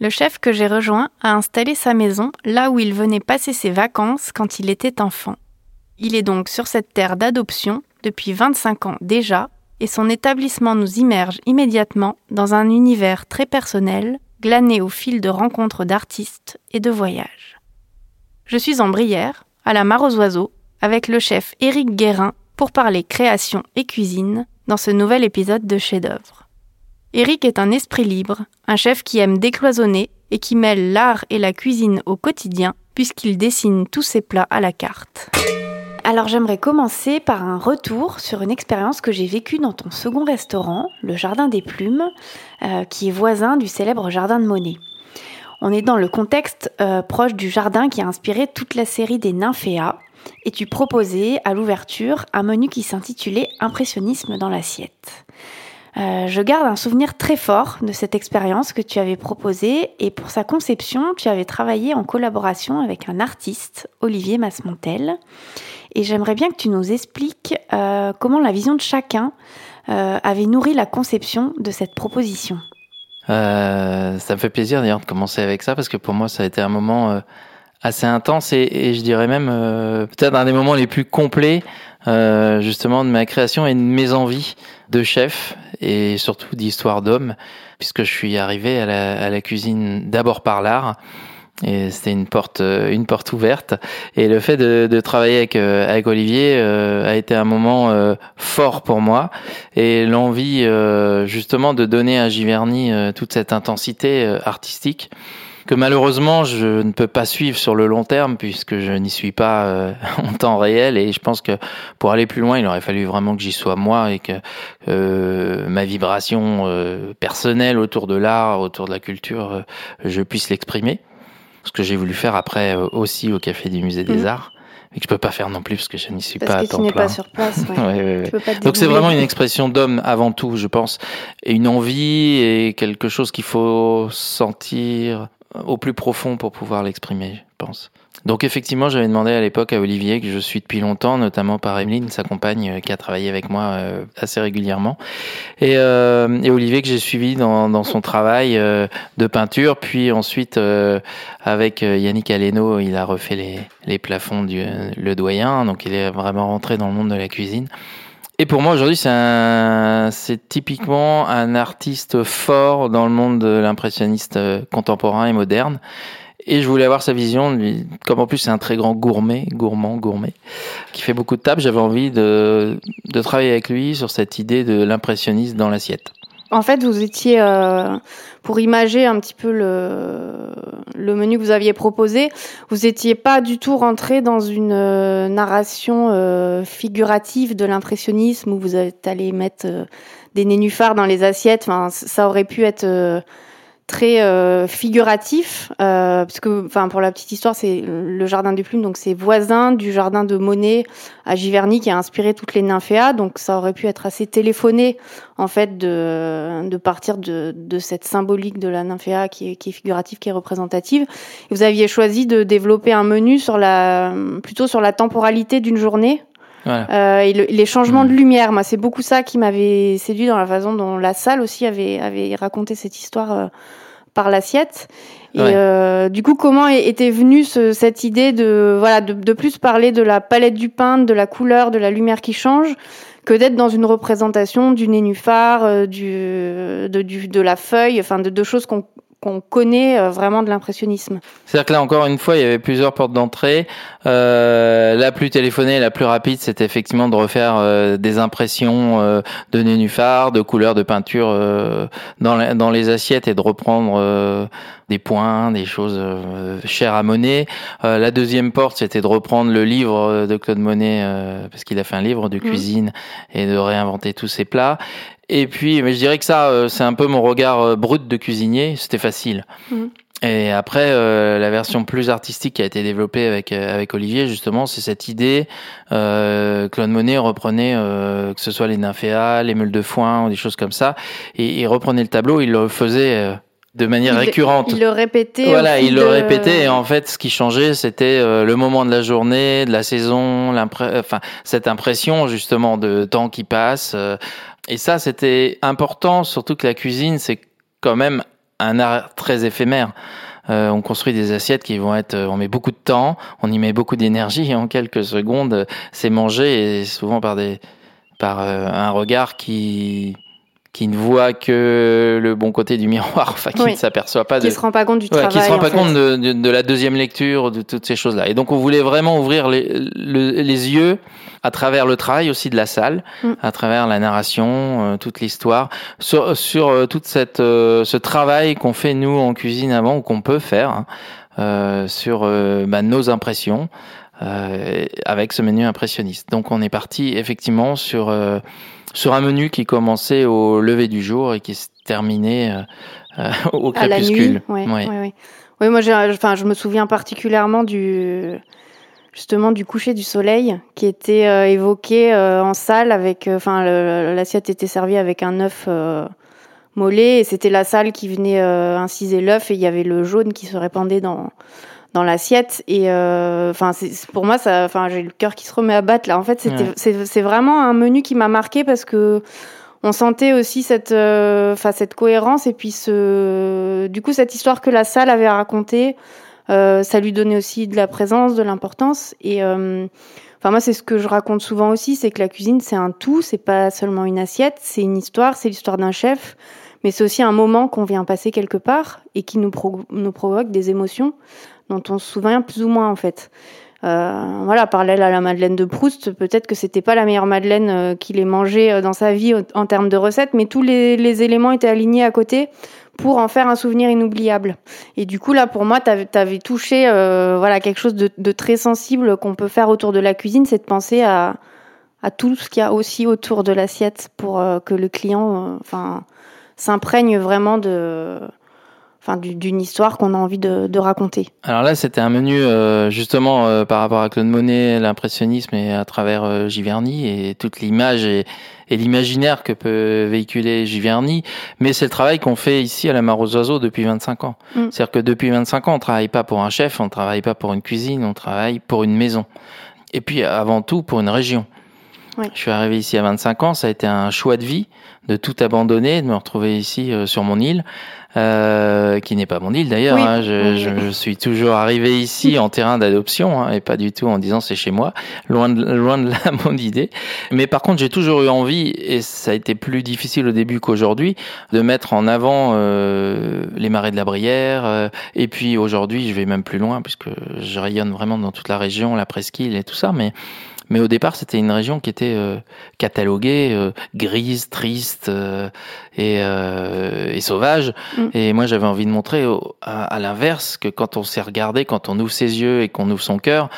Le chef que j'ai rejoint a installé sa maison là où il venait passer ses vacances quand il était enfant. Il est donc sur cette terre d'adoption depuis 25 ans déjà, et son établissement nous immerge immédiatement dans un univers très personnel, glané au fil de rencontres d'artistes et de voyages. Je suis en Brière, à la Mare aux Oiseaux, avec le chef Éric Guérin pour parler création et cuisine dans ce nouvel épisode de Chef d'œuvre. Eric est un esprit libre, un chef qui aime décloisonner et qui mêle l'art et la cuisine au quotidien puisqu'il dessine tous ses plats à la carte. Alors j'aimerais commencer par un retour sur une expérience que j'ai vécue dans ton second restaurant, le Jardin des Plumes, euh, qui est voisin du célèbre Jardin de Monet. On est dans le contexte euh, proche du jardin qui a inspiré toute la série des Nymphéas, et tu proposais à l'ouverture un menu qui s'intitulait Impressionnisme dans l'assiette. Euh, je garde un souvenir très fort de cette expérience que tu avais proposée et pour sa conception, tu avais travaillé en collaboration avec un artiste, Olivier Masmontel. Et j'aimerais bien que tu nous expliques euh, comment la vision de chacun euh, avait nourri la conception de cette proposition. ça me fait plaisir d'ailleurs de commencer avec ça parce que pour moi ça a été un moment assez intense et, et, je dirais même peut-être un des moments les plus complets justement de ma création et de mes envies de chef et surtout d'histoire d'homme, puisque je suis arrivé à la, à la cuisine d'abord par l'art. Et c'était une porte, euh, une porte ouverte. Et le fait de, de travailler avec, euh, avec Olivier euh, a été un moment fort pour moi. Et l'envie, justement, de donner à Giverny toute cette intensité artistique que malheureusement je ne peux pas suivre sur le long terme puisque je n'y suis pas euh, en temps réel et je pense que pour aller plus loin il aurait fallu vraiment que j'y sois moi et que euh, ma vibration euh, personnelle autour de l'art, autour de la culture, je puisse l'exprimer. Ce que j'ai voulu faire après aussi au Café du Musée des mmh. Arts et que je peux pas faire non plus parce que je n'y suis pas à temps plein. Pas sur place. Ouais. Donc c'est vraiment une expression d'homme avant tout, je pense, et une envie et quelque chose qu'il faut sentir au plus profond pour pouvoir l'exprimer, je pense. Donc effectivement, j'avais demandé à l'époque à Olivier, que je suis depuis longtemps, notamment par Emeline, sa compagne, euh, qui a travaillé avec moi euh, assez régulièrement, et, euh, et Olivier que j'ai suivi dans, dans, son travail de peinture, puis ensuite avec Yannick Aleno, il a refait les, les plafonds du Le Doyen, donc il est vraiment rentré dans le monde de la cuisine. Et pour moi aujourd'hui, c'est typiquement un artiste fort dans le monde de l'impressionniste euh, contemporain et moderne. Et je voulais avoir sa vision, comme en plus c'est un très grand gourmet, gourmand, gourmet, qui fait beaucoup de tables, j'avais envie de, de travailler avec lui sur cette idée de l'impressionniste dans l'assiette. En fait, vous étiez, euh, pour imager un petit peu le, menu que vous aviez proposé, vous étiez pas du tout rentré dans une euh, narration euh, figurative de l'impressionnisme où vous êtes allé mettre des nénuphars dans les assiettes. Enfin, ça aurait pu être très euh, figuratif, euh, parce que, enfin, pour la petite histoire, c'est le jardin des plumes, donc c'est voisin du jardin de Monet à Giverny qui a inspiré toutes les nymphéas, donc ça aurait pu être assez téléphoné, en fait, de, de partir de, de cette symbolique de la nymphéa qui est, qui est figurative, qui est représentative. Vous aviez choisi de développer un menu sur la, plutôt sur la temporalité d'une journée, euh, et les changements de hmm. lumière, moi, c'est beaucoup ça qui m'avait séduit dans la façon dont la salle aussi avait, avait raconté cette histoire euh, par l'assiette. Et euh, du coup, comment était venue ce, cette idée de voilà de, de, plus parler de la palette du peintre, de la couleur, de la lumière qui change, que d'être dans une représentation du nénuphar, euh, du, de, du, de la feuille, enfin de deux choses qu'on qu'on connaît euh, vraiment de l'impressionnisme. C'est-à-dire que là, encore une fois, il y avait plusieurs portes d'entrée. Euh, la plus téléphonée, la plus rapide, c'était effectivement de refaire euh, des impressions euh, de nénuphars, de couleurs de peinture dans, dans les assiettes et de reprendre des points, des choses chères à Monet. la deuxième porte, c'était de reprendre le livre de Claude Monet, parce qu'il a fait un livre de mmh. cuisine, et de réinventer tous ses plats. Et puis, mais je dirais que ça, euh, c'est un peu mon regard euh, brut de cuisinier. C'était facile. Mhm. Et après, euh, la version plus artistique qui a été développée avec avec Olivier, justement, c'est cette idée. Euh, Claude Monet reprenait, que ce soit les nymphéas, les meules de foin ou des choses comme ça, et il reprenait le tableau, il le faisait de manière récurrente. Il le répétait. Voilà, il le répétait. Et en fait, ce qui changeait, c'était le moment de la journée, de la saison, enfin cette impression justement de temps qui passe. Et ça, c'était important, surtout que la cuisine, c'est quand même un art très éphémère. Euh, on construit des assiettes qui vont être, on met beaucoup de temps, on y met beaucoup d'énergie et en quelques secondes, c'est mangé et souvent par des, par euh, un regard qui qui ne voit que le bon côté du miroir, enfin qui ne s'aperçoit pas de, qui se rend pas compte du travail, qui se rend pas compte de, de, de, la deuxième lecture, de toutes ces choses-là. Et donc on voulait vraiment ouvrir les, les yeux à travers le travail aussi de la salle, mm. à travers la narration, euh, toute l'histoire, sur, sur euh, toute cette euh, ce travail qu'on fait nous en cuisine avant ou qu'on peut faire hein, sur bah, nos impressions. avec ce menu impressionniste. Donc on est parti effectivement sur sur un menu qui commençait au lever du jour et qui se terminait euh, euh au crépuscule. oui, oui. oui, moi, enfin, je me souviens particulièrement du justement du coucher du soleil qui était euh, évoqué euh, en salle avec, enfin, l'assiette était servie avec un œuf mollet et c'était la salle qui venait inciser l'œuf et il y avait le jaune qui se répandait dans dans l'assiette et euh, enfin pour moi ça enfin j'ai le cœur qui se remet à battre là. En fait c'était c'est vraiment un menu qui m'a marqué parce que on sentait aussi cette euh, enfin cette cohérence et puis ce du coup cette histoire que la salle avait racontée euh, ça lui donnait aussi de la présence de l'importance et enfin moi c'est ce que je raconte souvent aussi c'est que la cuisine c'est un tout c'est pas seulement une assiette c'est une histoire c'est l'histoire d'un chef mais c'est aussi un moment qu'on vient passer quelque part et qui nous, nous provoque des émotions dont on se souvient plus ou moins en fait. Euh, voilà, parallèle à la Madeleine de Proust, peut-être que c'était pas la meilleure Madeleine euh, qu'il ait mangée euh, dans sa vie en termes de recettes, mais tous les, éléments étaient alignés à côté pour en faire un souvenir inoubliable. Et du coup, là, pour moi, tu avais, touché voilà, quelque chose de, de très sensible qu'on peut faire autour de la cuisine, c'est de penser à, à tout ce qu'il y a aussi autour de l'assiette pour que le client enfin, s'imprègne vraiment de d'une histoire qu'on a envie de, raconter. Alors là, c'était un menu euh, justement euh, par rapport à Claude Monet, l'impressionnisme et à travers euh, Giverny et toute l'image et, l'imaginaire que peut véhiculer Giverny. Mais c'est le travail qu'on fait ici à la Mare aux Oiseaux depuis 25 ans. Mm. C'est-à-dire que depuis 25 ans, on travaille pas pour un chef, on travaille pas pour une cuisine, on travaille pour une maison. Et puis avant tout pour une région. Je suis arrivé ici à 25 ans, ça a été un choix de vie de tout abandonner, de me retrouver ici sur mon île euh, qui n'est pas mon île d'ailleurs. Hein. Je, je, suis toujours arrivé ici en terrain d'adoption hein, et pas du tout en disant c'est chez moi. Loin de, loin de là mon idée. Mais par contre, j'ai toujours eu envie et ça a été plus difficile au début qu'aujourd'hui de mettre en avant euh, les marais de la Brière. Euh, et puis aujourd'hui, je vais même plus loin puisque je rayonne vraiment dans toute la région, la presqu'île et tout ça. Mais mais au départ, c'était une région qui était euh, cataloguée euh, grise, triste euh, et, et, sauvage. Mm. Et moi, j'avais envie de montrer à, à l'inverse que quand on s'est regardé, quand on ouvre ses yeux et qu'on ouvre son cœur,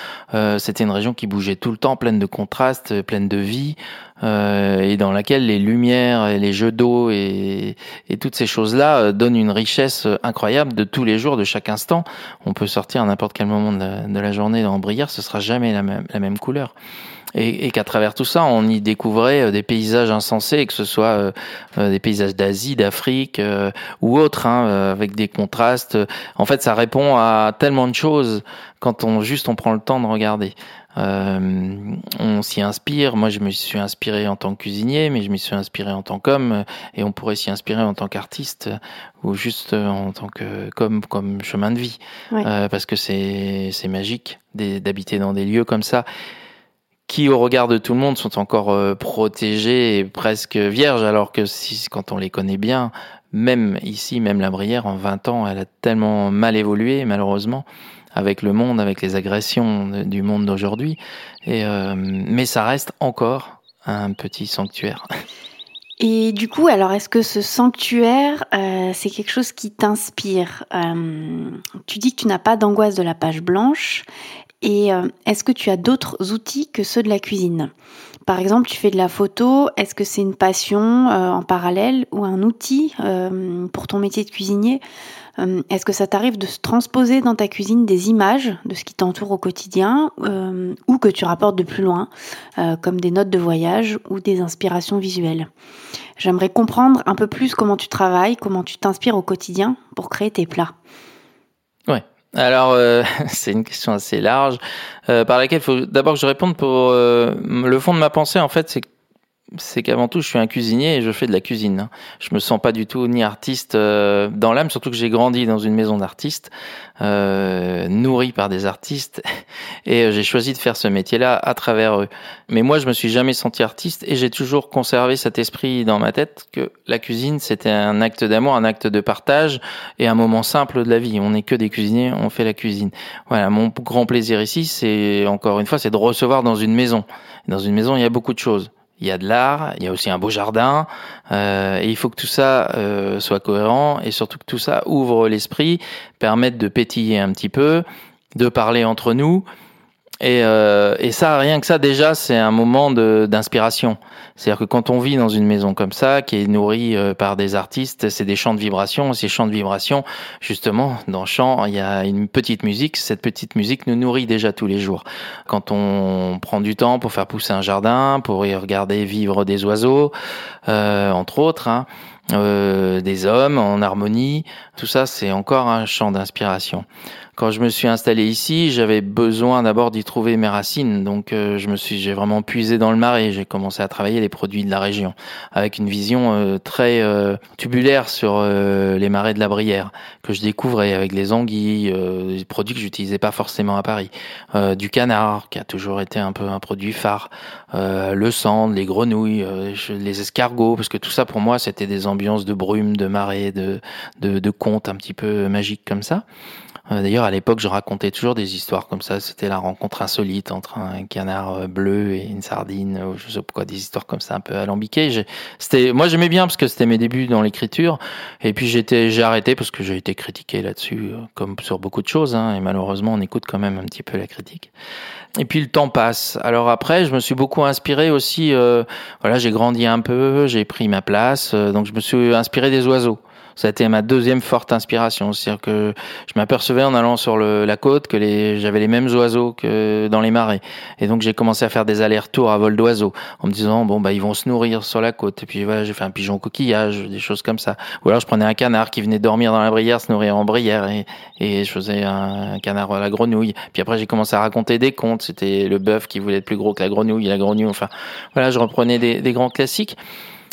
c'était une région qui bougeait tout le temps, pleine de contrastes, pleine de vie. Euh, et dans laquelle les lumières et les jeux d'eau et, toutes ces choses-là euh, donnent une richesse incroyable de tous les jours, de chaque instant. On peut sortir à n'importe quel moment de la, journée dans Brière, ce sera jamais la même, couleur. Et, et qu'à travers tout ça, on y découvrait euh, des paysages insensés, que ce soit des paysages d'Asie, d'Afrique ou autres, hein, avec des contrastes. En fait, ça répond à tellement de choses quand on juste on prend le temps de regarder. Euh, on s'y inspire. Moi, je me suis inspiré en tant que cuisinier, mais je me suis inspiré en tant qu'homme, et on pourrait s'y inspirer en tant qu'artiste ou juste en tant que comme comme chemin de vie, euh, parce que c'est c'est magique d'habiter dans des lieux comme ça qui au regard de tout le monde sont encore euh, protégés et presque vierges alors que si quand on les connaît bien même ici, même la Brière, en 20 ans, elle a tellement mal évolué, malheureusement, avec le monde, avec les agressions du monde d'aujourd'hui. Euh, mais ça reste encore un petit sanctuaire. Et du coup, alors est-ce que ce sanctuaire, euh, c'est quelque chose qui t'inspire? Euh, Tu dis que tu n'as pas d'angoisse de la page blanche. Et est-ce que tu as d'autres outils que ceux de la cuisine? Par exemple, tu fais de la photo. Est-ce que c'est une passion en parallèle ou un outil pour ton métier de cuisinier euh, est-ce que ça t'arrive de se transposer dans ta cuisine des images de ce qui t'entoure au quotidien euh, ou que tu rapportes de plus loin, euh, comme des notes de voyage ou des inspirations visuelles? J'aimerais comprendre un peu plus comment tu travailles, comment tu t'inspires au quotidien pour créer tes plats. Alors, c'est une question assez large, par laquelle il faut d'abord que je réponde pour le fond de ma pensée, en fait, c'est c'est qu'avant tout, je suis un cuisinier et je fais de la cuisine. Je me sens pas du tout ni artiste euh, dans l'âme, surtout que j'ai grandi dans une maison d'artistes, euh, nourri par des artistes, et euh, j'ai choisi de faire ce métier-là à travers eux. Mais moi, je me suis jamais senti artiste et j'ai toujours conservé cet esprit dans ma tête que la cuisine, c'était un acte d'amour, un acte de partage et un moment simple de la vie. On n'est que des cuisiniers, on fait la cuisine. Voilà, mon grand plaisir ici, c'est encore une fois, c'est de recevoir dans une maison. Dans une maison, il y a beaucoup de choses il y a de l'art, il y a aussi un beau jardin, euh, et il faut que tout ça euh, soit cohérent et surtout que tout ça ouvre l'esprit, permette de pétiller un petit peu, de parler entre nous et, euh, et, ça, rien que ça, déjà, c'est un moment d'inspiration. C'est-à-dire que quand on vit dans une maison comme ça, qui est nourrie euh, par des artistes, c'est des champs de vibration. Ces champs de vibration, justement, dans chant, il y a une petite musique. Cette petite musique nous nourrit déjà tous les jours. Quand on prend du temps pour faire pousser un jardin, pour y regarder vivre des oiseaux, euh, entre autres, hein, euh, des hommes en harmonie, tout ça, c'est encore un champ d'inspiration. Quand je me suis installé ici, j'avais besoin d'abord d'y trouver mes racines. Donc euh, je me suis, j'ai vraiment puisé dans le marais. J'ai commencé à travailler les produits de la région avec une vision euh, très euh, tubulaire sur les marais de la Brière que je découvrais avec les anguilles, des produits que j'utilisais pas forcément à Paris, du canard qui a toujours été un peu un produit phare, le sand, les grenouilles, les escargots, parce que tout ça pour moi c'était des ambiances de brume, de de de, de un petit peu magiques comme ça. Euh, d'ailleurs, à l'époque, je racontais toujours des histoires comme ça. C'était la rencontre insolite entre un canard euh, bleu et une sardine, ou je sais pas quoi, des histoires comme ça un peu alambiquées. C'était, moi, j'aimais bien parce que c'était mes débuts dans l'écriture. Et puis j'étais, j'ai arrêté parce que j'ai été critiqué là-dessus, euh, comme sur beaucoup de choses. Hein, et malheureusement, on écoute quand même un petit peu la critique. Et puis le temps passe. Alors après, je me suis beaucoup inspiré aussi. voilà, j'ai grandi un peu, j'ai pris ma place, donc je me suis inspiré des oiseaux. Ça a été ma deuxième forte inspiration. C'est-à-dire que je m'apercevais en allant sur le, la côte que les, j'avais les mêmes oiseaux que dans les marais. Et donc j'ai commencé à faire des allers-retours à vol d'oiseaux en me disant bon bah ils vont se nourrir sur la côte. Et puis voilà, j'ai fait un pigeon coquillage, des choses comme ça. Ou alors je prenais un canard qui venait dormir dans la brière, se nourrir en brière et, et je faisais un, canard à la grenouille. Puis après j'ai commencé à raconter des contes. C'était le bœuf qui voulait être plus gros que la grenouille, la grenouille. Enfin voilà, je reprenais des, des grands classiques.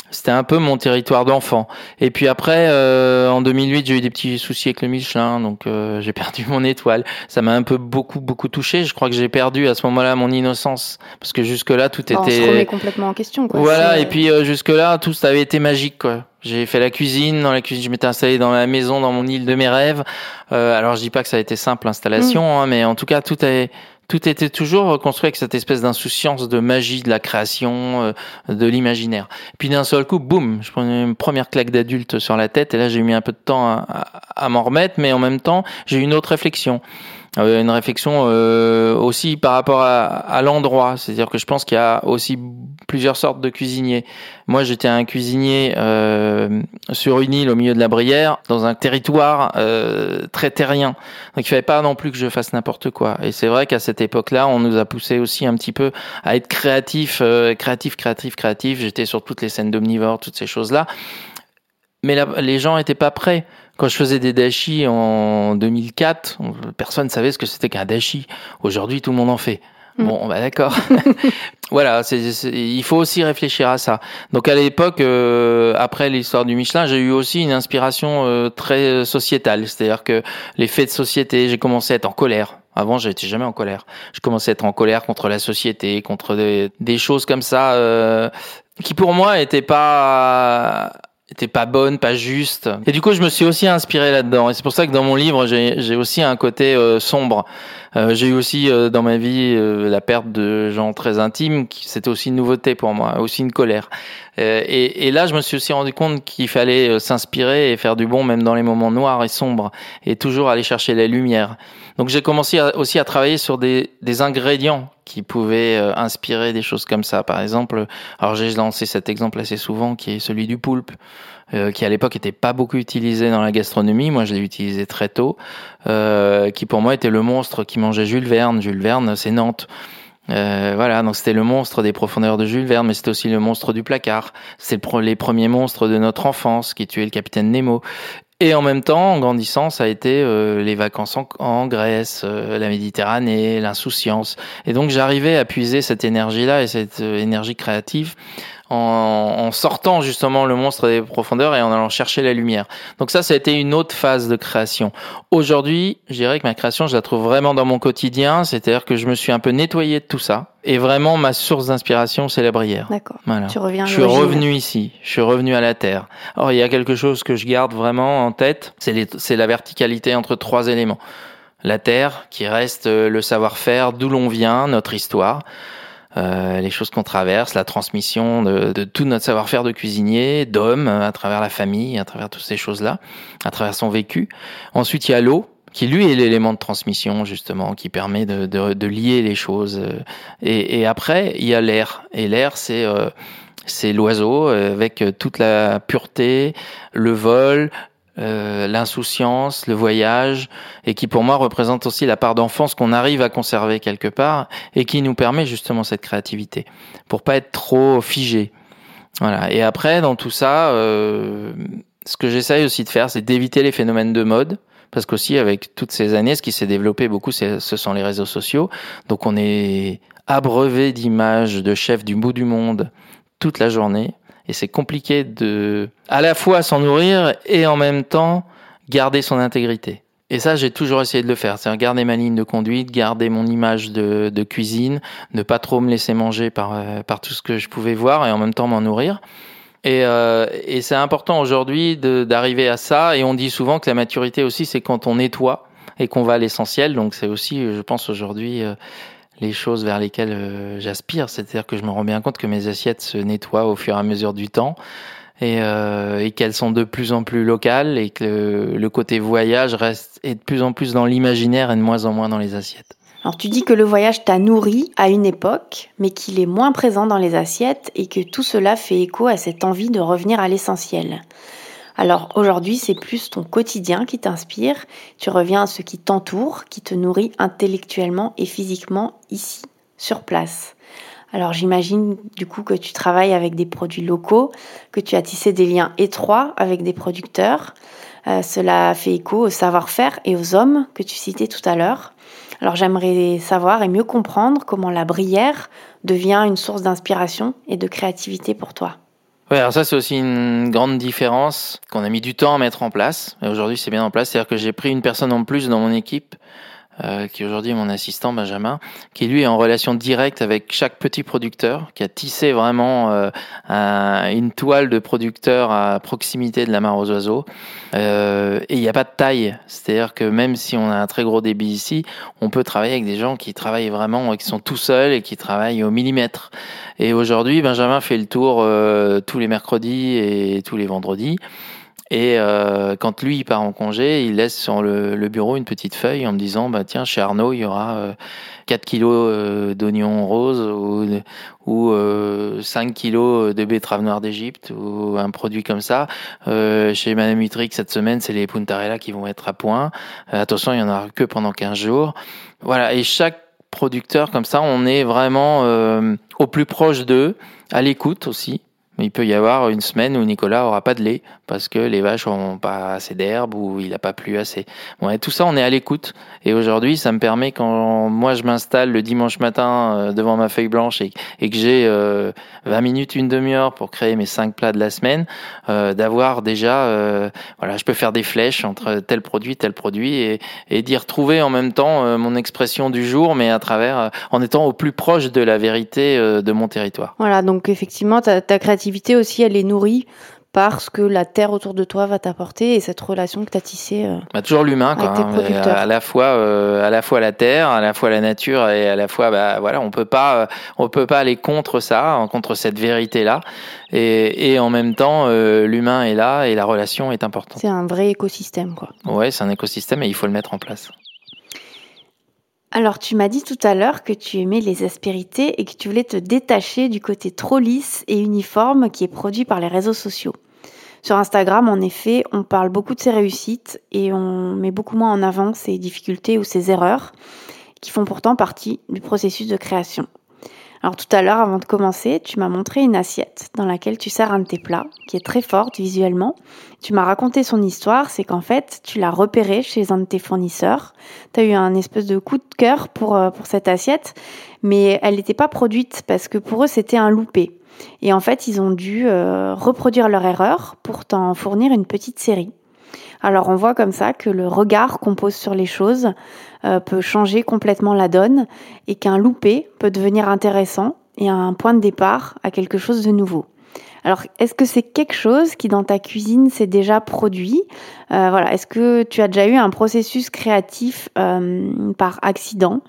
C'était un peu mon territoire d'enfant. Et puis après, euh, en 2008, j'ai eu des petits soucis avec le Michelin, donc euh, j'ai perdu mon étoile. Ça m'a un peu beaucoup beaucoup touché. Je crois que j'ai perdu à ce moment-là mon innocence, parce que jusque là tout était. On se remet complètement en question. Quoi. Voilà. Et puis euh, jusque là tout avait été magique. Quoi. J'ai fait la cuisine. Dans la cuisine, je m'étais installé dans la maison, dans mon île de mes rêves. alors je dis pas que ça a été simple l'installation, mm. hein, mais en tout cas tout a tout était toujours construit avec cette espèce d'insouciance de magie de la création, euh, de l'imaginaire. Puis d'un seul coup, boum, je prenais une première claque d'adulte sur la tête et là j'ai mis un peu de temps à, à m'en remettre, mais en même temps j'ai eu une autre réflexion. Euh, une réflexion euh, aussi par rapport à, à l'endroit. C'est-à-dire que je pense qu'il y a aussi plusieurs sortes de cuisiniers. Moi, j'étais un cuisinier euh, sur une île au milieu de la Brière, dans un territoire euh, très terrien. Donc, il fallait pas non plus que je fasse n'importe quoi. Et c'est vrai qu'à cette époque-là, on nous a poussé aussi un petit peu à être créatif, euh, créatif, créatif, créatif. J'étais sur toutes les scènes d'omnivores, toutes ces choses-là. Mais les gens étaient pas prêts. Quand je faisais des dashi en 2004, personne ne savait ce que c'était qu'un dashi. Aujourd'hui, tout le monde en fait. Mm. Bon, bah d'accord. voilà, c'est, il faut aussi réfléchir à ça. Donc à l'époque, euh, après l'histoire du Michelin, j'ai eu aussi une inspiration euh, très sociétale. C'est-à-dire que les faits de société, j'ai commencé à être en colère. Avant, j'étais jamais en colère. Je commençais à être en colère contre la société, contre des, des choses comme ça, euh, qui pour moi n'étaient pas était pas bonne, pas juste. Et du coup, je me suis aussi inspiré là-dedans. Et c'est pour ça que dans mon livre, j'ai aussi un côté euh, sombre. Euh, j'ai eu aussi euh, dans ma vie la perte de gens très intimes. C'était aussi une nouveauté pour moi, aussi une colère. Et, et, là, je me suis aussi rendu compte qu'il fallait s'inspirer et faire du bon, même dans les moments noirs et sombres, et toujours aller chercher la lumière. Donc, j'ai commencé aussi à travailler sur des, des ingrédients qui pouvaient inspirer des choses comme ça. Par exemple, alors j'ai lancé cet exemple assez souvent, qui est celui du poulpe. Euh, qui à l'époque était pas beaucoup utilisé dans la gastronomie. Moi, je l'ai utilisé très tôt, euh, qui pour moi était le monstre qui mangeait Jules Verne. Jules Verne, c'est Nantes. Euh, voilà, donc c'était le monstre des profondeurs de Jules Verne, mais c'était aussi le monstre du placard. C'est les premiers monstres de notre enfance qui tuaient le capitaine Nemo. Et en même temps, en grandissant, ça a été euh, les vacances en, Grèce, euh, la Méditerranée, l'insouciance. Et donc j'arrivais à puiser cette énergie-là et cette énergie créative en, sortant justement le monstre des profondeurs et en allant chercher la lumière. Donc ça, ça a été une autre phase de création. Aujourd'hui, je dirais que ma création, je la trouve vraiment dans mon quotidien, c'est-à-dire que je me suis un peu nettoyé de tout ça. Et vraiment, ma source d'inspiration, c'est la brière. D'accord. Voilà. Tu reviens. Je suis revenu ici. Je suis revenu à la terre. Or, il y a quelque chose que je garde vraiment en tête. C'est la verticalité entre trois éléments. La terre, qui reste le savoir-faire, d'où l'on vient, notre histoire. Euh, les choses qu'on traverse, la transmission de, de tout notre savoir-faire de cuisinier, d'homme, à travers la famille, à travers toutes ces choses-là, à travers son vécu. Ensuite, il y a l'eau, qui lui est l'élément de transmission justement, qui permet de, de, de lier les choses. Et, et, après, il y a l'air. Et l'air, c'est euh, c'est l'oiseau euh, avec toute la pureté, le vol, euh, l'insouciance, le voyage, et qui pour moi représente aussi la part d'enfance qu'on arrive à conserver quelque part, et qui nous permet justement cette créativité, pour pas être trop figé. Voilà. Et après, dans tout ça, euh, ce que j'essaye aussi de faire, c'est d'éviter les phénomènes de mode, parce qu'aussi avec toutes ces années, ce qui s'est développé beaucoup, ce sont les réseaux sociaux. Donc on est abreuvé d'images de chefs du bout du monde toute la journée et c'est compliqué de à la fois s'en nourrir et en même temps garder son intégrité. Et ça, j'ai toujours essayé de le faire. C'est garder ma ligne de conduite, garder mon image de, de, cuisine, ne pas trop me laisser manger par, euh, par tout ce que je pouvais voir et en même temps m'en nourrir. Et, euh, et c'est important aujourd'hui d'arriver à ça. Et on dit souvent que la maturité aussi, c'est quand on nettoie et qu'on va à l'essentiel. Donc c'est aussi, je pense aujourd'hui, euh, les choses vers lesquelles euh, j'aspire. C'est-à-dire que je me rends bien compte que mes assiettes se nettoient au fur et à mesure du temps et, euh, qu'elles sont de plus en plus locales et que le, côté voyage reste est de plus en plus dans l'imaginaire et de moins en moins dans les assiettes. Alors tu dis que le voyage t'a nourri à une époque, mais qu'il est moins présent dans les assiettes et que tout cela fait écho à cette envie de revenir à l'essentiel. Alors aujourd'hui, c'est plus ton quotidien qui t'inspire, tu reviens à ce qui t'entoure, qui te nourrit intellectuellement et physiquement ici, sur place. Alors j'imagine du coup que tu travailles avec des produits locaux, que tu as tissé des liens étroits avec des producteurs. Euh, cela fait écho au savoir-faire et aux hommes que tu citais tout à l'heure. Alors j'aimerais savoir et mieux comprendre comment la brière devient une source d'inspiration et de créativité pour toi. Alors ça c'est aussi une grande différence qu'on a mis du temps à mettre en place. Et aujourd'hui c'est bien en place, c'est-à-dire que j'ai pris une personne en plus dans mon équipe euh, qui aujourd'hui est mon assistant Benjamin, qui lui est en relation directe avec chaque petit producteur, qui a tissé vraiment euh, une toile de producteurs à proximité de la mare aux oiseaux. Euh, et il n'y a pas de taille, c'est-à-dire que même si on a un très gros débit ici, on peut travailler avec des gens qui travaillent vraiment, qui sont tout seuls et qui travaillent au millimètre. Et aujourd'hui, Benjamin fait le tour tous les mercredis et tous les vendredis. Et euh, quand lui il part en congé, il laisse sur le, le, bureau une petite feuille en me disant bah tiens chez Arnaud il y aura euh, 4 kilos euh, d'oignons roses ou, ou euh, 5 kilos de betteraves noires d'Égypte ou un produit comme ça. Euh, chez Madame Utrick cette semaine c'est les puntarella qui vont être à point. Euh, attention il y en aura que pendant 15 jours. Voilà et chaque producteur comme ça on est vraiment au plus proche d'eux, à l'écoute aussi. Il peut y avoir une semaine où Nicolas aura pas de lait parce que les vaches ont pas assez d'herbe ou il a pas plu assez. Bon, tout ça, on est à l'écoute. Et aujourd'hui, ça me permet quand moi je m'installe le dimanche matin euh, devant ma feuille blanche et, que j'ai 20 euh, minutes, une demi-heure pour créer mes cinq plats de la semaine, euh, d'avoir déjà, voilà, je peux faire des flèches entre tel produit, tel produit et, et d'y retrouver en même temps mon expression du jour, mais à travers, en étant au plus proche de la vérité de mon territoire. Voilà, donc effectivement, ta créativité aussi, elle est nourrie par ce que la terre autour de toi va t'apporter et cette relation que tu as tissée. Euh, bah, toujours l'humain, quoi. Hein, à, la fois, euh, à la fois la terre, à la fois la nature et à la fois, bah, voilà, on peut pas, euh, on peut pas aller contre ça, contre cette vérité là. Et, et en même temps, l'humain est là et la relation est importante. C'est un vrai écosystème, quoi. Ouais, c'est un écosystème et il faut le mettre en place. Alors, tu m'as dit tout à l'heure que tu aimais les aspérités et que tu voulais te détacher du côté trop lisse et uniforme qui est produit par les réseaux sociaux. Sur Instagram, en effet, on parle beaucoup de ses réussites et on met beaucoup moins en avant ses difficultés ou ses erreurs qui font pourtant partie du processus de création. Alors tout à l'heure, avant de commencer, tu m'as montré une assiette dans laquelle tu sers un de tes plats, qui est très forte visuellement. Tu m'as raconté son histoire, c'est qu'en fait, tu l'as repéré chez un de tes fournisseurs. Tu as eu un espèce de coup de cœur pour, euh, pour cette assiette, mais elle n'était pas produite parce que pour eux, c'était un loupé. Et en fait, ils ont dû euh, reproduire leur erreur pour t'en fournir une petite série. Alors on voit comme ça que le regard qu'on pose sur les choses euh, peut changer complètement la donne et qu'un loupé peut devenir intéressant et un point de départ à quelque chose de nouveau. Alors, est-ce que c'est quelque chose qui dans ta cuisine s'est déjà produit? Euh, Voilà, est-ce que tu as déjà eu un processus créatif euh, par accident,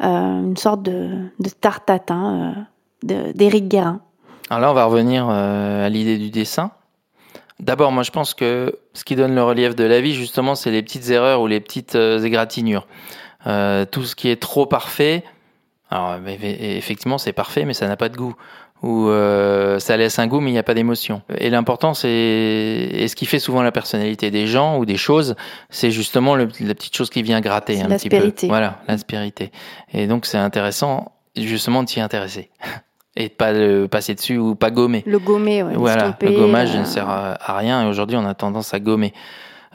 une sorte de, de tartatin d'Éric Guérin? Alors là, on va revenir à l'idée du dessin. D'abord, moi, je pense que ce qui donne le relief de la vie, justement, c'est les petites erreurs ou les petites euh, égratignures. Euh, tout ce qui est trop parfait, alors effectivement, c'est parfait, mais ça n'a pas de goût. Ou euh, ça laisse un goût, mais il n'y a pas d'émotion. Et l'important, c'est et ce qui fait souvent la personnalité des gens ou des choses, c'est justement le, la petite chose qui vient gratter un petit peu. Voilà, l'aspérité. Et donc, c'est intéressant justement de s'y intéresser. et de pas le passer dessus ou pas gommer. Le gommer, ouais. Voilà, le gommage ne euh, sert à, rien et aujourd'hui on a tendance à gommer.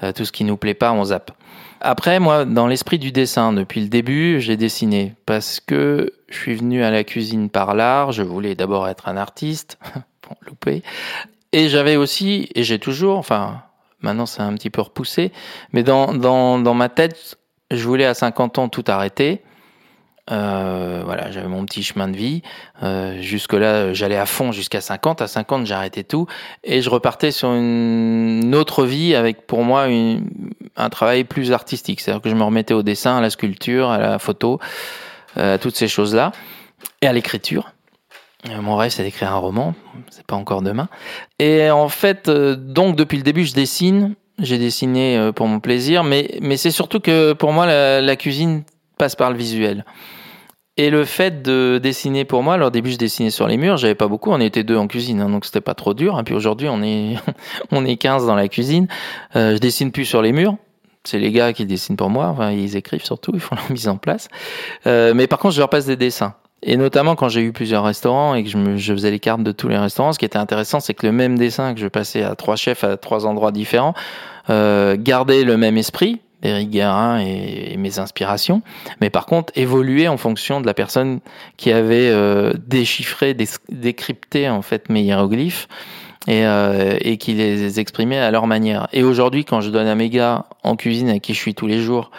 Euh, tout ce qui nous plaît pas, on zappe. Après, moi, dans l'esprit du dessin, depuis le début, j'ai dessiné parce que je suis venu à la cuisine par l'art. Je voulais d'abord être un artiste, bon, loupé. Et j'avais aussi, et j'ai toujours, enfin, maintenant c'est un petit peu repoussé, mais dans, dans, dans ma tête, je voulais à 50 ans tout arrêter euh, voilà, j'avais mon petit chemin de vie. Euh, jusque-là, j'allais à fond jusqu'à 50. À 50, j'arrêtais tout. Et je repartais sur une autre vie avec, pour moi, un travail plus artistique. C'est-à-dire que je me remettais au dessin, à la sculpture, à la photo, euh, à toutes ces choses-là. Et à l'écriture. Mon rêve, c'est d'écrire un roman. C'est pas encore demain. Et en fait, donc, depuis le début, je dessine. J'ai dessiné pour mon plaisir. Mais, c'est surtout que, pour moi, la cuisine passe par le visuel. Et le fait de dessiner pour moi, alors au début je dessinais sur les murs, j'avais pas beaucoup, on était deux en cuisine, hein, donc c'était pas trop dur. Et puis aujourd'hui on est on est 15 dans la cuisine. Euh, je dessine plus sur les murs. C'est les gars qui dessinent pour moi, enfin, ils écrivent surtout, ils font la mise en place. Euh, mais par contre je leur passe des dessins. Et notamment quand j'ai eu plusieurs restaurants et que je, je, faisais les cartes de tous les restaurants, ce qui était intéressant, c'est que le même dessin que je passais à trois chefs à trois endroits différents euh, gardait le même esprit, Eric Guérin et, mes inspirations, mais par contre évoluer en fonction de la personne qui avait euh, déchiffré, décrypté en fait mes hiéroglyphes et, euh, et qui les exprimait à leur manière. Et aujourd'hui, quand je donne à mes gars en cuisine avec qui je suis tous les jours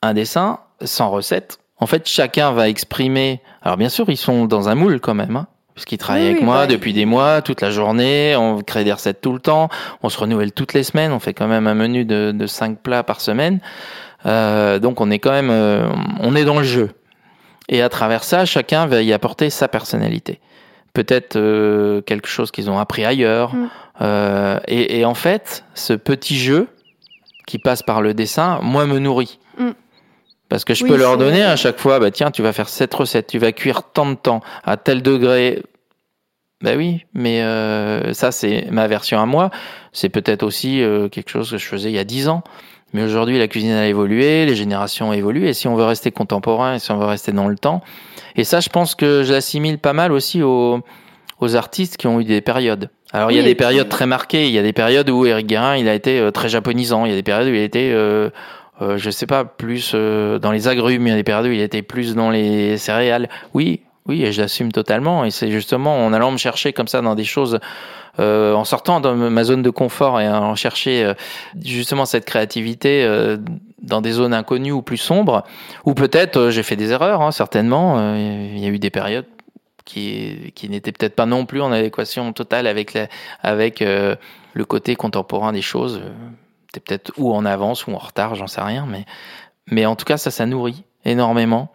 un dessin sans recette, en fait chacun va exprimer. Alors bien sûr, ils sont dans un moule quand même. Hein, puisqu'il travaille avec moi bah, depuis des mois, toute la journée, on crée des recettes tout le temps, on se renouvelle toutes les semaines, on fait quand même un menu de, de 5 plats par semaine. Euh, donc on est quand même, euh, on est dans le jeu. Et à travers ça, chacun va y apporter sa personnalité. Peut-être euh, quelque chose qu'ils ont appris ailleurs. Mm. Et, et, en fait, ce petit jeu qui passe par le dessin, moi, me nourrit. Parce que je peux leur donner à chaque fois, bah tiens, tu vas faire cette recette, tu vas cuire tant de temps, à tel degré. Ben oui, mais euh, ça c'est ma version à moi. C'est peut-être aussi euh, quelque chose que je faisais il y a dix ans. Mais aujourd'hui, la cuisine a évolué, les générations ont évolué. Et si on veut rester contemporain, et si on veut rester dans le temps, et ça, je pense que je l'assimile pas mal aussi aux, aux artistes qui ont eu des périodes. Alors il y a des périodes très marquées. Il y a des périodes où Eric Guérin, il a été euh, très japonisant. Il y a des périodes où il a été euh, euh, je sais pas, plus euh, dans les agrumes, il y a des périodes où il était plus dans les céréales. Oui, oui, et je l'assume totalement. Et c'est justement en allant me chercher comme ça dans des choses, euh, en sortant de ma zone de confort et en chercher euh, justement cette créativité dans des zones inconnues ou plus sombres, ou peut-être j'ai fait des erreurs, hein, certainement. Il y a eu des périodes qui, qui n'étaient peut-être pas non plus en adéquation totale avec avec le côté contemporain des choses. T'es peut-être ou en avance ou en retard, j'en sais rien, mais, mais en tout cas, ça, ça nourrit énormément.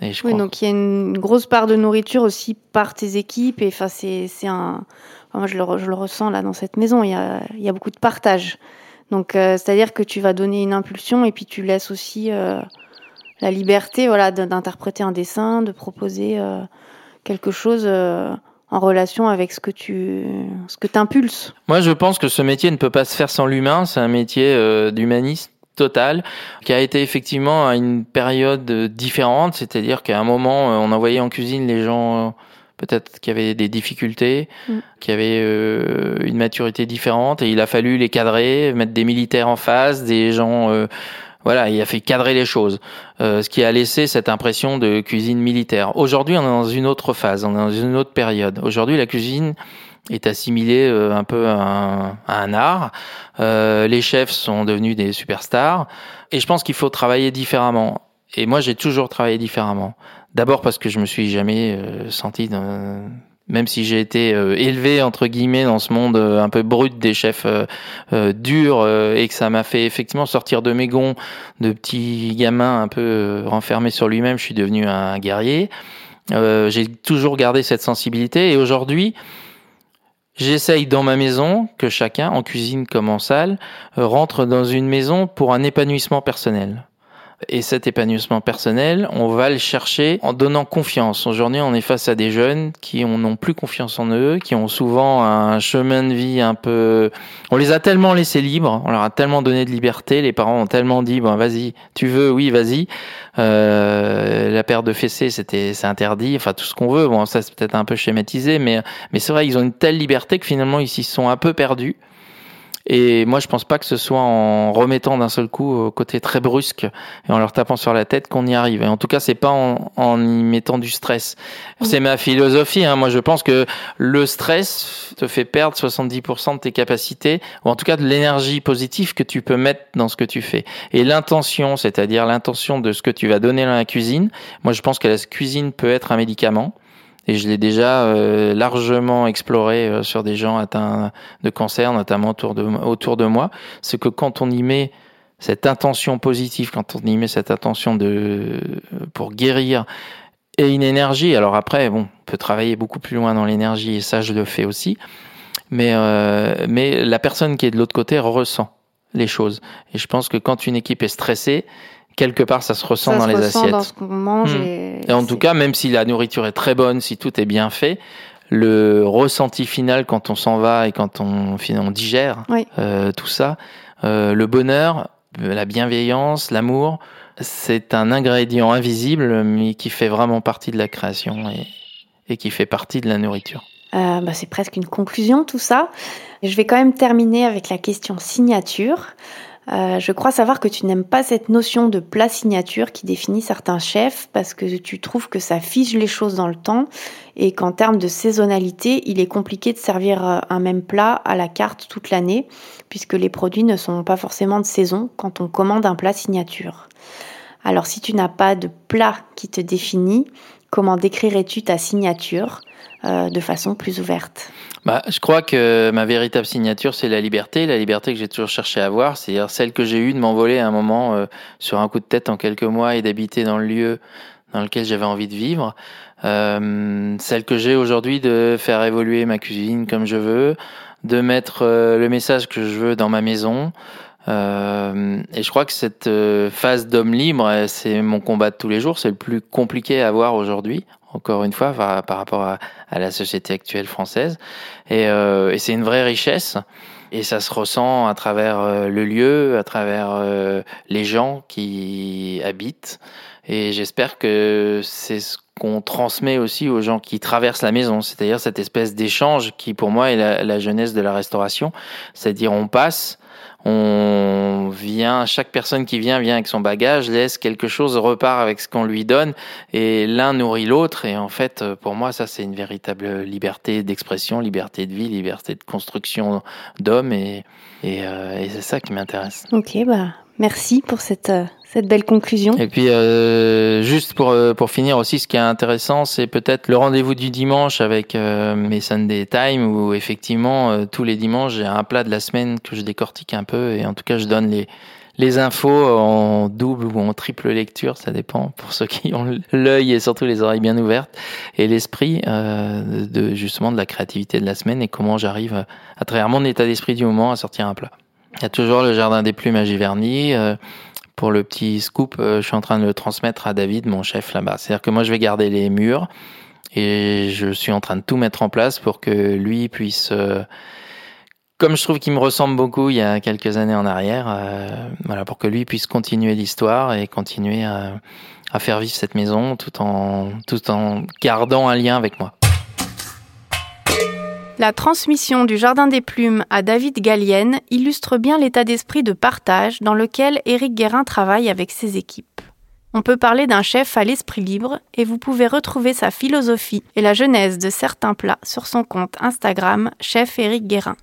Et je oui, donc il y a une grosse part de nourriture aussi par tes équipes. Et enfin, c'est un. moi, je le, je le, ressens là dans cette maison. Il y a, il y a beaucoup de partage. Donc, euh, c'est-à-dire que tu vas donner une impulsion et puis tu laisses aussi euh, la liberté, voilà, d'interpréter un dessin, de proposer euh, quelque chose en relation avec ce que tu ce que impulses. Moi, je pense que ce métier ne peut pas se faire sans l'humain. C'est un métier euh, d'humaniste total, qui a été effectivement à une période différente, c'est-à-dire qu'à un moment, euh, on envoyait en cuisine les gens euh, peut-être qui avaient des difficultés, mm. qui avaient une maturité différente, et il a fallu les cadrer, mettre des militaires en face, des gens voilà, il a fait cadrer les choses, euh, ce qui a laissé cette impression de cuisine militaire. Aujourd'hui, on est dans une autre phase, on est dans une autre période. Aujourd'hui, la cuisine est assimilée euh, un peu à un, art. Euh, les chefs sont devenus des superstars, et je pense qu'il faut travailler différemment. Et moi, j'ai toujours travaillé différemment. D'abord parce que je me suis jamais senti dans, même si j'ai été euh, élevé entre guillemets dans ce monde euh, un peu brut des chefs euh, durs et que ça m'a fait effectivement sortir de mes gonds de petit gamin un peu renfermé sur lui-même, je suis devenu un guerrier. j'ai toujours gardé cette sensibilité et aujourd'hui, J'essaye dans ma maison que chacun, en cuisine comme en salle, rentre dans une maison pour un épanouissement personnel. Et cet épanouissement personnel, on va le chercher en donnant confiance. Aujourd'hui, on est face à des jeunes qui n'ont plus confiance en eux, qui ont souvent un chemin de vie un peu... On les a tellement laissés libres, on leur a tellement donné de liberté, les parents ont tellement dit, bon, vas-y, tu veux, oui, vas-y. Euh, la paire de fessées, c'était, c'est interdit, enfin, tout ce qu'on veut. Bon, ça, c'est peut-être un peu schématisé, mais, mais c'est vrai, ils ont une telle liberté que finalement, ils s'y sont un peu perdus. Et moi, je pense pas que ce soit en remettant d'un seul coup au côté très brusque et en leur tapant sur la tête qu'on y arrive. Et en tout cas, c'est pas en, en, y mettant du stress. C'est ma philosophie. Hein. Moi, je pense que le stress te fait perdre 70% de tes capacités, ou en tout cas de l'énergie positive que tu peux mettre dans ce que tu fais. Et l'intention, c'est-à-dire l'intention de ce que tu vas donner dans la cuisine. Moi, je pense que la cuisine peut être un médicament et je l'ai déjà euh, largement exploré euh, sur des gens atteints de cancer, notamment autour de, moi, c'est que quand on y met cette intention positive, quand on y met cette intention de pour guérir et une énergie. Alors après, bon, on peut travailler beaucoup plus loin dans l'énergie et ça, je le fais aussi. Mais euh, mais la personne qui est de l'autre côté ressent les choses. Et je pense que quand une équipe est stressée, quelque part, ça se ressent dans les assiettes. Dans ce qu'on mange. Hmm. Et, en tout cas, même si la nourriture est très bonne, si tout est bien fait, le ressenti final quand on s'en va et quand on, on digère euh, tout ça, euh, le bonheur, la bienveillance, l'amour, c'est un ingrédient invisible, mais qui fait vraiment partie de la création et, et qui fait partie de la nourriture. Euh, bah, c'est presque une conclusion tout ça. Je vais quand même terminer avec la question signature. Euh, je crois savoir que tu n'aimes pas cette notion de plat signature qui définit certains chefs parce que tu trouves que ça fige les choses dans le temps et qu'en termes de saisonnalité, il est compliqué de servir euh, un même plat à la carte toute l'année puisque les produits ne sont pas forcément de saison quand on commande un plat signature. Alors si tu n'as pas de plat qui te définit, comment décrirais-tu ta signature euh, de façon plus ouverte? Bah, je crois que ma véritable signature, c'est la liberté, la liberté que j'ai toujours cherché à avoir, c'est-à-dire celle que j'ai eue de m'envoler à un moment euh, sur un coup de tête en quelques mois et d'habiter dans le lieu dans lequel j'avais envie de vivre, euh, celle que j'ai aujourd'hui de faire évoluer ma cuisine comme je veux, de mettre euh, le message que je veux dans ma maison. Et je crois que cette phase d'homme libre, c'est mon combat de tous les jours, c'est le plus compliqué à avoir aujourd'hui encore une fois, par, rapport à, la société actuelle française. Et, euh, et c'est une vraie richesse. Et ça se ressent à travers euh, le lieu, à travers euh, les gens qui habitent. Et j'espère que c'est ce qu'on transmet aussi aux gens qui traversent la maison, c'est-à-dire cette espèce d'échange qui, pour moi, est la, la jeunesse de la restauration. C'est-à-dire, on passe, on vient, chaque personne qui vient vient avec son bagage, laisse quelque chose, repart avec ce qu'on lui donne, et l'un nourrit l'autre. Et en fait, pour moi, ça c'est une véritable liberté d'expression, liberté de vie, liberté de construction d'homme, et, et, euh, et c'est ça qui m'intéresse. Ok, bah Merci pour cette cette belle conclusion. Et puis, euh, juste pour, euh, pour finir aussi, ce qui est intéressant, c'est peut-être le rendez-vous du dimanche avec euh, mes Sunday Time, où effectivement, euh, tous les dimanches, j'ai un plat de la semaine que je décortique un peu, et en tout cas, je donne les, les infos en double ou en triple lecture, ça dépend pour ceux qui ont l'œil et surtout les oreilles bien ouvertes, et l'esprit euh, de justement de la créativité de la semaine et comment j'arrive à travers mon état d'esprit du moment à sortir un plat. Il y a toujours le jardin des plumes à Giverny. Euh, pour le petit scoop, euh, je suis en train de le transmettre à David, mon chef là-bas. C'est-à-dire que moi, je vais garder les murs et je suis en train de tout mettre en place pour que lui puisse, euh, comme je trouve qu'il me ressemble beaucoup il y a quelques années en arrière, euh, voilà, pour que lui puisse continuer l'histoire et continuer à, à faire vivre cette maison tout en, tout en gardant un lien avec moi. La transmission du Jardin des Plumes à David Gallienne illustre bien l'état d'esprit de partage dans lequel Éric Guérin travaille avec ses équipes. On peut parler d'un chef à l'esprit libre et vous pouvez retrouver sa philosophie et la genèse de certains plats sur son compte Instagram Chef Éric Guérin.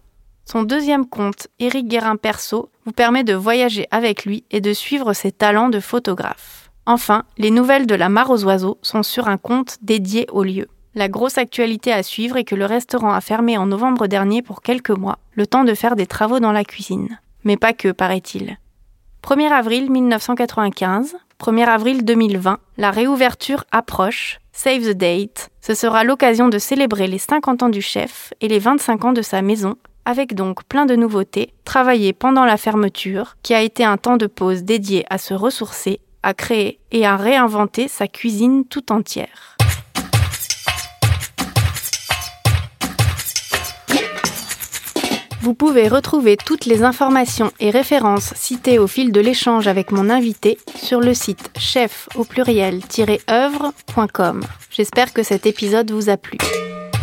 Son deuxième compte, Éric Guérin Perso, vous permet de voyager avec lui et de suivre ses talents de photographe. Enfin, les nouvelles de la mare aux oiseaux sont sur un compte dédié au lieu. La grosse actualité à suivre est que le restaurant a fermé en novembre dernier pour quelques mois, le temps de faire des travaux dans la cuisine. Mais pas que, paraît-il. 1er avril 1995, 1er avril 2020, la réouverture approche. Save the date. Ce sera l'occasion de célébrer les 50 ans du chef et les 25 ans de sa maison, avec donc plein de nouveautés, travaillées pendant la fermeture, qui a été un temps de pause dédié à se ressourcer, à créer et à réinventer sa cuisine tout entière. Vous pouvez retrouver toutes les informations et références citées au fil de l'échange avec mon invité sur le site chef au pluriel-œuvre.com. J'espère que cet épisode vous a plu.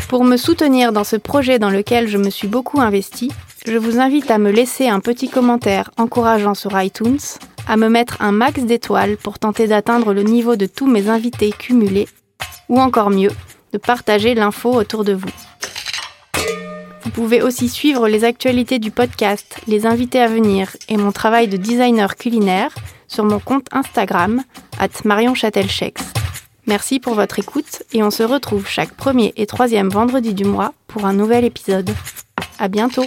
Pour me soutenir dans ce projet dans lequel je me suis beaucoup investi, je vous invite à me laisser un petit commentaire encourageant sur iTunes, à me mettre un max d'étoiles pour tenter d'atteindre le niveau de tous mes invités cumulés, ou encore mieux, de partager l'info autour de vous. Vous pouvez aussi suivre les actualités du podcast, les invités à venir et mon travail de designer culinaire sur mon compte Instagram, at Marion Merci pour votre écoute et on se retrouve chaque premier et troisième vendredi du mois pour un nouvel épisode. À bientôt!